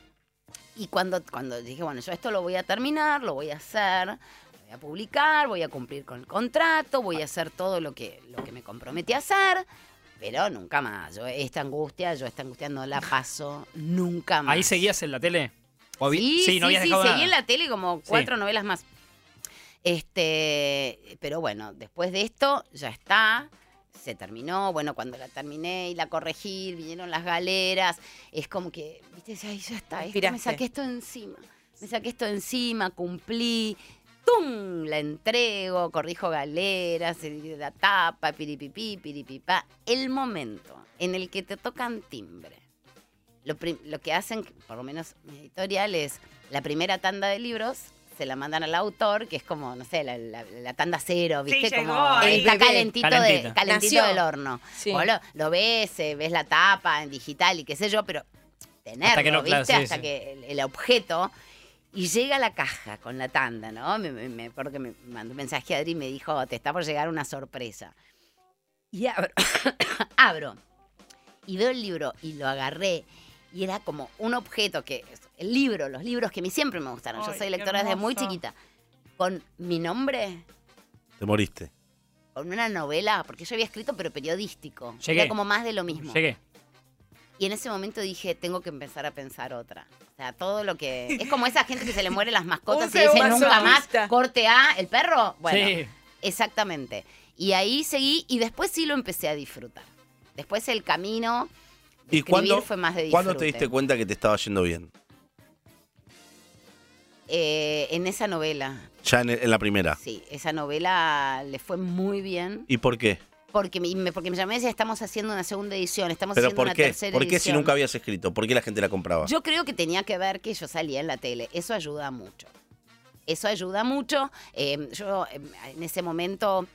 y cuando, cuando dije, bueno, yo esto lo voy a terminar, lo voy a hacer, voy a publicar, voy a cumplir con el contrato, voy a hacer todo lo que, lo que me comprometí a hacer, pero nunca más. Yo esta angustia, yo esta angustia no la paso nunca más. ¿Ahí seguías en la tele? ¿O vi- Sí, sí, no sí, dejado seguí en la tele como cuatro novelas más. Este, pero bueno, después de esto ya está, se terminó. Bueno, cuando la terminé y la corregí, vinieron las galeras. Es como que, viste, ay, ya está, esto, me saqué esto encima. Me saqué esto encima, cumplí. ¡Tum! La entrego, corrijo galeras, la tapa, piripipí, piripipá. El momento en el que te tocan timbre lo, lo que hacen, por lo menos mi editorial, es la primera tanda de libros se la mandan al autor, que es como, no sé, la, la- la tanda cero, Sí, ¿viste? llegó como está El bebé. calentito, Calentito. De, calentito Nació. del horno. Sí. Vos lo, lo ves, eh, ves la tapa en digital y qué sé yo, pero tenerlo, Hasta que no, ¿viste? claro, sí, Hasta sí. que el, el objeto... Y llega la caja con la tanda, ¿no? Me, me- me acuerdo que me mandó un mensaje a Adri y me dijo, te está por llegar una sorpresa. Y abro, [COUGHS] abro y veo el libro y lo agarré y era como un objeto que el libro, los libros que a mí siempre me gustaron. Yo soy lectora desde muy chiquita. Con mi nombre, Te moriste. con una novela, porque yo había escrito pero periodístico. Llegué. Era como más de lo mismo. Llegué. Y en ese momento dije, tengo que empezar a pensar otra. O sea, todo lo que... Es como esa gente que se le mueren las mascotas [LAUGHS] y dice nunca más, corte A, el perro. Bueno, sí. Exactamente. Y ahí seguí y después sí lo empecé a disfrutar. Después el camino de ¿Y cuándo, fue más de disfrute. cuándo te diste cuenta que te estaba yendo bien? Eh, en esa novela, Ya en, en la primera. sí, esa novela le fue muy bien ¿Y por qué? Porque me, me- porque me llamé y decía, estamos haciendo una segunda edición, estamos ¿Pero haciendo por una qué? tercera ¿Por qué si edición. nunca habías escrito? ¿Por qué la gente la compraba? Yo creo que tenía que ver que yo salía en la tele. Eso ayuda mucho. Eso ayuda mucho. Eh, yo eh, en ese momento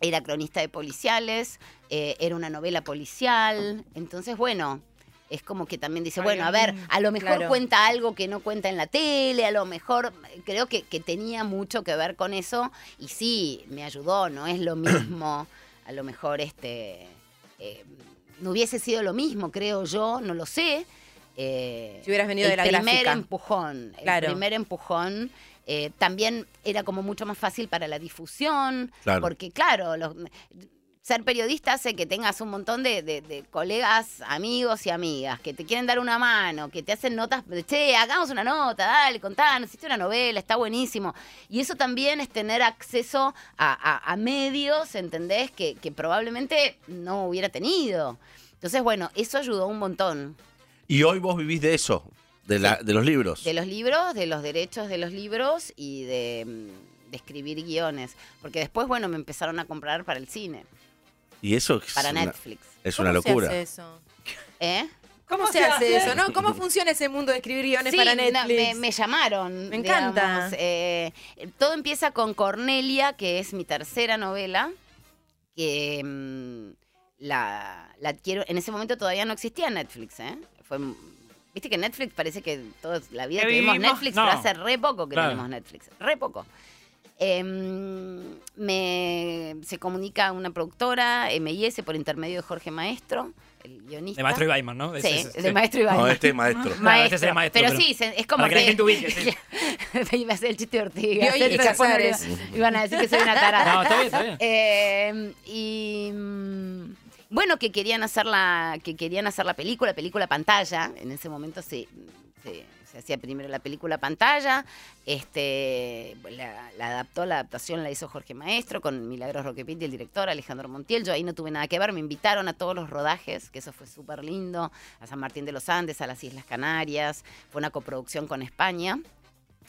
era cronista de policiales, eh, era una novela policial. Entonces, bueno, es como que también dice, bueno, a ver, a lo mejor claro. cuenta algo que no cuenta en la tele, a lo mejor creo que, que tenía mucho que ver con eso. Y sí, me ayudó, no es lo mismo. A lo mejor este... eh, no hubiese sido lo mismo, creo yo, no lo sé. Eh, Si hubieras venido el de la primer gráfica. empujón, Claro. el primer empujón eh, también era como mucho más fácil para la difusión, Claro. porque claro, los- ser periodista hace que tengas un montón de, de- de colegas, amigos y amigas que te quieren dar una mano, que te hacen notas, de, che, hagamos una nota, dale, contanos, hiciste una novela, está buenísimo. Y eso también es tener acceso a, a- a medios, ¿entendés? Que, que probablemente no hubiera tenido. Entonces, bueno, eso ayudó un montón. Y hoy vos vivís de eso, de, la, de los libros. De los libros, de los derechos de los libros y de, mm, de escribir guiones. Porque después, bueno, me empezaron a comprar para el cine, Y eso es, para una, Netflix. es una ¿Cómo se locura. hace eso? ¿Eh? ¿Cómo, se, hace eso? ¿no? ¿Cómo funciona ese mundo de escribir guiones Sí, para no, Netflix? me, me llamaron. Me encanta. digamos, eh, todo empieza con Cornelia, que es mi tercera novela, que mm, la, la adquiero. En ese momento todavía no existía Netflix, ¿eh? Fue, Viste que Netflix parece que toda la vida Que vivimos- Netflix, no. pero hace re poco que Claro. tenemos Netflix. Re poco. Em, me, se comunica una productora, MIS, por intermedio de Jorge Maestro, el guionista. De Maestro Ibaiman, ¿no? Sí, Ese- ese- de Maestro Iván. No, este es maestro. Claro, este maestro, pero, pero- sí, es como para que la gente ubique, sí. [LAUGHS] Iba a hacer el chiste de Ortiga. Y hoy hacer y Casares. iba- Iban a decir que soy una tarada. No, está bien, está bien. Eh, y mm, bueno, que querían hacer la, que querían hacer la película, película pantalla. En ese momento se, se, se hacía primero la película pantalla. Este, la, adaptó, la adaptación la hizo Jorge Maestro con Milagros Roquepinti, el director, Alejandro Montiel. Yo ahí no tuve nada que ver, me invitaron a todos los rodajes, que eso fue súper lindo, a San Martín de los Andes, a las Islas Canarias. Fue una coproducción con España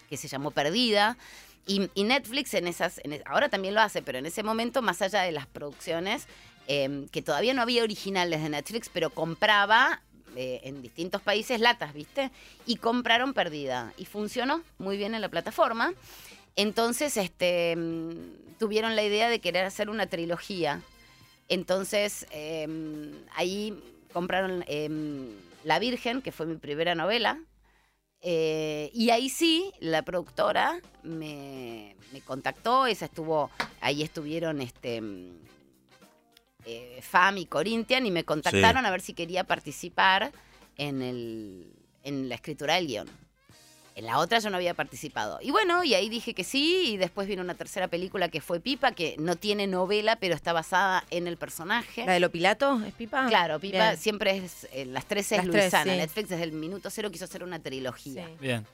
que se llamó Perdida. Y, Netflix en esas, ahora también lo hace, pero en ese momento, más allá de las producciones, eh, que todavía no había originales de Netflix, pero compraba en distintos países latas, ¿viste? Y compraron Perdida. Y funcionó muy bien en la plataforma. Entonces, este, mm, tuvieron la idea de querer hacer una trilogía. Entonces, eh, ahí compraron eh, La Virgen, que fue mi primera novela. Eh, y ahí sí, la productora me, me contactó, esa estuvo, ahí estuvieron este eh, FAM y Corinthian y me contactaron a ver si quería participar en, el, en la escritura del guion. En la otra yo no había participado. Y bueno, y ahí dije que sí, y después vino una tercera película que fue Pipa, que no tiene novela, pero está basada en el personaje. ¿La de lo Pilato? ¿Es Pipa? Claro, Pipa Bien. siempre es, eh, las tres es Las tres, Luisana. sí. Netflix desde el minuto cero quiso hacer una Sí. trilogía. Bien.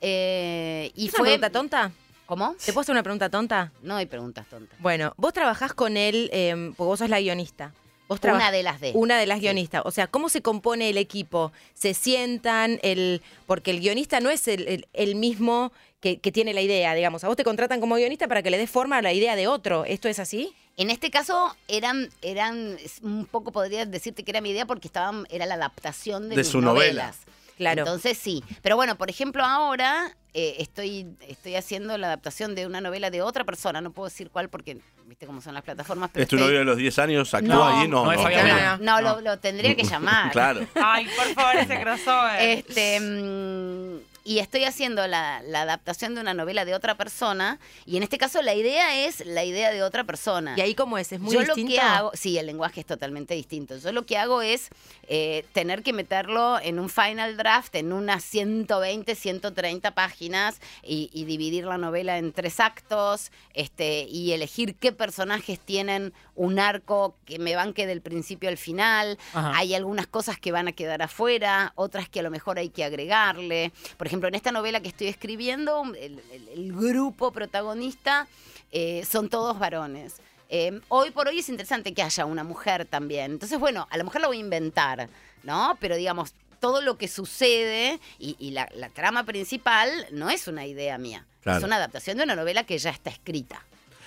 Eh, y ¿Es fue... una pregunta tonta? ¿Cómo? ¿Te puedo hacer una pregunta tonta? No hay preguntas tontas. Bueno, vos trabajás con él, eh, porque vos sos la guionista. Vos Una de las de. Una de las guionistas. O sea, ¿cómo se compone el equipo? ¿Se sientan? el Porque el guionista no es el, el- el mismo que, que tiene la idea, digamos. A vos te contratan como guionista para que le des forma a la idea de otro. ¿Esto es así? En este caso eran, eran un poco podría decirte que era mi idea porque estaban, era la adaptación de, De mis su novela. Claro. Entonces sí. Pero bueno, por ejemplo, ahora eh, estoy, estoy haciendo la adaptación de una novela de otra persona. No puedo decir cuál porque viste cómo son las plataformas. Pero ¿Es tu estoy- novio de los 10 años? ¿Actúa No, ahí? No, no es no. No, Bueno. no, lo, lo tendría que [LAUGHS] llamar. Claro. Ay, por favor, ese crossover. Este, mm, y estoy haciendo la, la adaptación de una novela de otra persona. Y en este caso la idea es la idea de otra persona. ¿Y ahí cómo es? ¿Es muy yo distinto? lo que hago, sí, el lenguaje es totalmente distinto. Yo lo que hago es eh, tener que meterlo en un final draft, en unas 120, 130 páginas y, y dividir la novela en tres actos este, y elegir qué personajes tienen un arco que me banque del principio al final. Ajá. Hay algunas cosas que van a quedar afuera, otras que a lo mejor hay que agregarle. Por ejemplo, en esta novela que estoy escribiendo, el, el- el grupo protagonista eh, son todos varones. Eh, hoy por hoy es interesante que haya una mujer también. Entonces, bueno, a lo mejor lo voy a inventar, ¿no? Pero digamos, todo lo que sucede y, y la, la trama principal no es una idea mía. Claro. Es una adaptación de una novela que ya está escrita.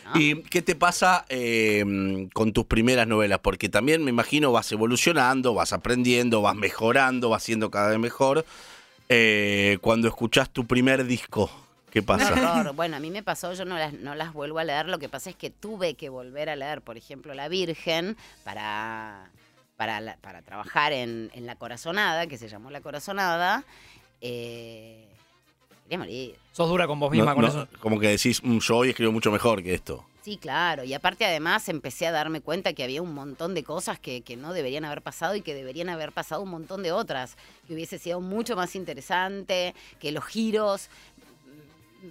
¿no? ¿Y qué te pasa eh, con tus primeras novelas? Porque también me imagino vas evolucionando, vas aprendiendo, vas mejorando, vas siendo cada vez mejor. Eh, cuando escuchás tu primer disco, ¿qué pasa? Bueno, a mí me pasó, yo no las, no las vuelvo a leer, lo que pasa es que tuve que volver a leer, por ejemplo, La Virgen para, para, la- para trabajar en, en La Corazonada, que se llamó La Corazonada. Eh, quería morir. Sos dura con vos misma No, con no, eso. Como que decís, "Mm, yo hoy escribo mucho mejor que esto. Sí, claro. Y aparte además empecé a darme cuenta que había un montón de cosas que, que no deberían haber pasado y que deberían haber pasado un montón de otras, que hubiese sido mucho más interesante, que los giros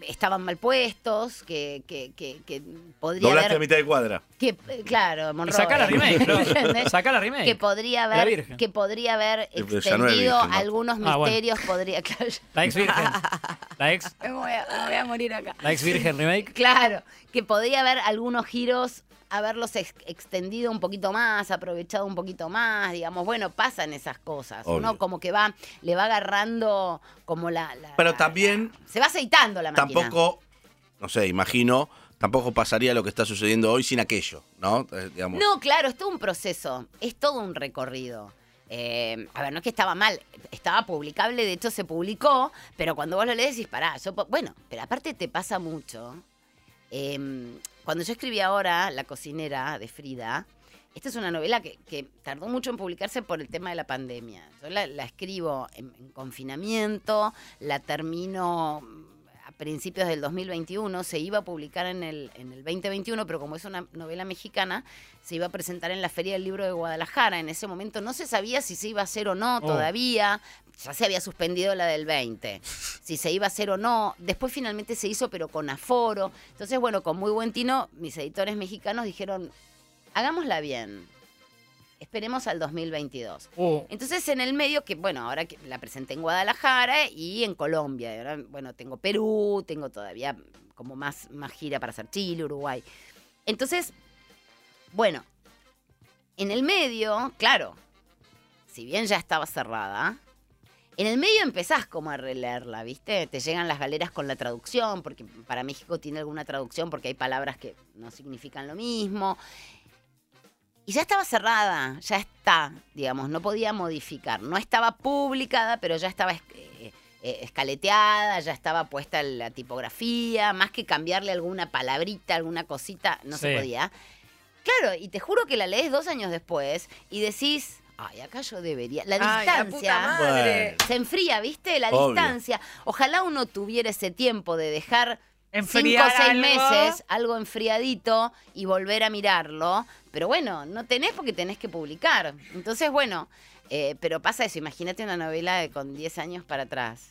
estaban mal puestos, que, que, que, que podría Doblaste a haber... mitad de cuadra. Que, eh, claro, Monroe. sacá la remake. [LAUGHS] ¿Entendés? Sacá la remake. que podría La haber Virgen. que podría haber no extendido virgen, ¿no? algunos Ah, bueno. misterios podría claro, La ex virgen. [LAUGHS] La ex, me voy a, me voy a morir acá la ex virgen remake. Claro, que podría haber algunos giros, haberlos ex- extendido un poquito más, aprovechado un poquito más, digamos, bueno, pasan esas cosas. Obvio. Uno como que va, le va agarrando como la... la- Pero la- también la- se va aceitando la máquina. Tampoco, no sé, imagino, tampoco pasaría lo que está sucediendo hoy sin aquello, ¿no? Eh, digamos. No, claro, es todo un proceso, es todo un recorrido. Eh, a ver, no es que estaba mal, estaba publicable, de hecho se publicó, pero cuando vos lo lees decís, pará, yo, po-". bueno, pero aparte te pasa mucho. Eh, cuando yo escribí ahora La cocinera de Frida, esta es una novela que, tardó mucho en publicarse por el tema de la pandemia. Yo la, escribo en, en confinamiento, la termino principios del 2021, se iba a publicar en el, en el 2021, pero como es una novela mexicana, se iba a presentar en la Feria del Libro de Guadalajara. En ese momento no se sabía si se iba a hacer o no todavía, ya se había suspendido la del 20, si se iba a hacer o no. Después finalmente se hizo, pero con aforo. Entonces, bueno, con muy buen tino, mis editores mexicanos dijeron, hagámosla bien. Esperemos al 2022. Uh, Entonces, en el medio, que bueno, ahora que la presenté en Guadalajara y en Colombia. ahora, bueno, tengo Perú, tengo todavía como más, más gira para hacer Chile, Uruguay. Entonces, bueno, en el medio, claro, si bien ya estaba cerrada, en el medio empezás como a releerla, ¿viste? Te llegan las galeras con la traducción, porque para México tiene alguna traducción, porque hay palabras que no significan lo mismo. Y ya estaba cerrada, ya está, digamos, no podía modificar. No estaba publicada, pero ya estaba es- eh, eh, escaleteada, ya estaba puesta la tipografía, más que cambiarle alguna palabrita, alguna cosita, no se podía. Claro, y te juro que la lees dos años después y decís, ay, acá yo debería. La Ay, la distancia puta madre. Se enfría, ¿viste? La Obvio. distancia. Ojalá uno tuviera ese tiempo de dejar Enfriar cinco o seis algo. meses, algo enfriadito y volver a mirarlo. Pero bueno, no tenés porque tenés que publicar. Entonces, bueno, eh, pero pasa eso. Imagínate una novela de con 10 años para atrás.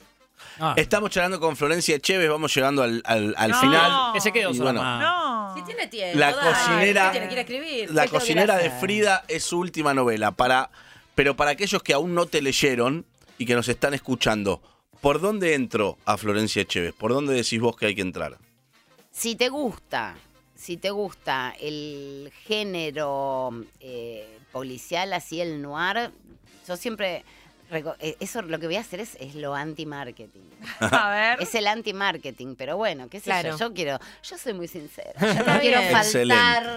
ah, Estamos charlando con Florencia Chévez, vamos llegando al, al- al No. final. que se quedó Y sola. bueno. No. Si tiene tiempo. La dale, cocinera- ¿qué tiene que ir a escribir? La ¿Qué tengo que ir a cocinera de? Frida es su última novela. Para, pero para aquellos que aún no te leyeron y que nos están escuchando, ¿por dónde entro a Florencia Chévez? ¿Por dónde decís vos que hay que entrar? Si te gusta, si te gusta el género eh, policial, así el noir, yo siempre... eh, Eso lo que voy a hacer es, es lo anti-marketing. [LAUGHS] A ver. Es el anti-marketing, pero bueno, qué sé Claro. yo. Yo quiero, yo soy muy sincera. Yo [LAUGHS] no quiero faltar Excelente.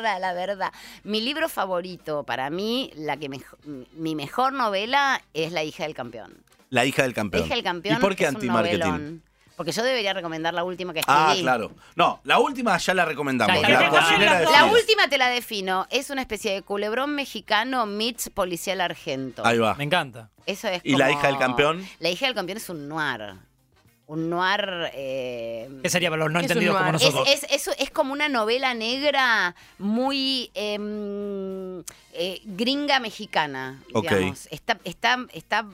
a la verdad. Mi libro favorito, para mí, la que mejo- mi mejor novela es La hija del campeón. La hija del La campeón. hija del campeón ¿Y por qué anti-marketing? Porque yo debería recomendar la última que escribí. Ah, claro. No, la última ya la recomendamos. Ya, La cocinera de última te la defino. Es una especie de culebrón mexicano meets policial argento. Ahí va. Me encanta. Eso es ¿Y la como- hija del campeón? La hija del campeón es un noir. Un noir... eh, ¿Qué sería para los no entendidos como. Es, nosotros? es, eso es como una novela negra muy em, eh, gringa mexicana, Ok. digamos. Está, está, está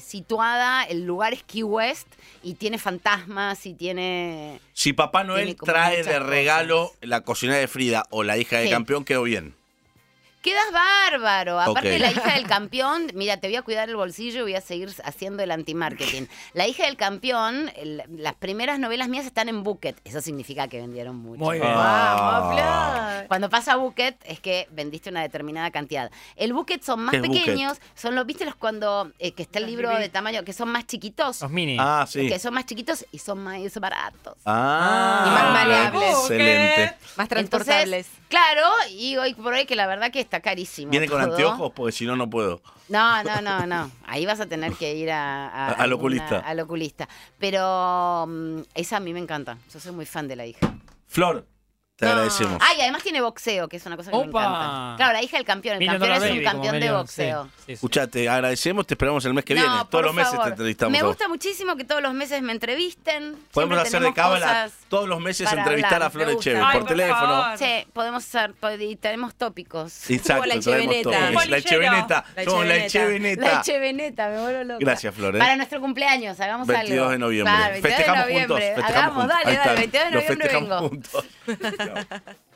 situada, el lugar es Key West y tiene fantasmas y tiene... Si Papá Noel trae de regalo cosas. la cocinera de Frida o la hija Sí. campeón, quedó bien. Quedas bárbaro. Aparte, la hija del [LAUGHS] campeón, mira, te voy a cuidar el bolsillo y voy a seguir haciendo el anti-marketing. La hija del campeón, el- las primeras novelas mías están en Bucket. Eso significa que vendieron mucho. Muy bien. Vamos, Ah. Flor. Cuando pasa bucket es que vendiste una determinada cantidad. El bucket son más pequeños, son los, ¿viste los cuando eh, que está el libro de tamaño que son más chiquitos? Los mini. Ah, sí. Que son más chiquitos y son más baratos. Ah, Y más maleables. Excelente. Más transportables. Entonces, claro, y hoy por hoy que la verdad que está carísimo. ¿Viene con anteojos? Porque si no, no puedo. No, no, no, no. Ahí vas a tener que ir a, a- [LAUGHS] Al alguna- oculista. Al oculista. Pero mm, esa a mí me encanta. Yo soy muy fan de la hija. Flor, te No. agradecemos. Ah, y además tiene boxeo, que es una cosa que me encanta. Claro, la hija del campeón. El campeón es un Baby, campeón de boxeo. sí, sí, sí. Escuchá, te agradecemos, te esperamos el mes que No, viene. por Todos los meses favor. te entrevistamos. Me gusta muchísimo que todos los meses me entrevisten. Podemos Siempre hacer de cábala todos los meses entrevistar hablar, a Flor. Echeve Ay, por por teléfono. favor. Sí, podemos hacer, y tenemos tópicos. Exacto, Como la Echeveneta. La. Echeveneta. La Somos la Echeveneta. La Echeveneta. Me vuelvo loca. Gracias, Flor, ¿eh? Para nuestro cumpleaños, hagamos 22 algo. de noviembre. Claro, 22 festejamos de noviembre. Hagamos, dale, dale, está. 22 de noviembre vengo. [LAUGHS] juntos. [LAUGHS] Chao.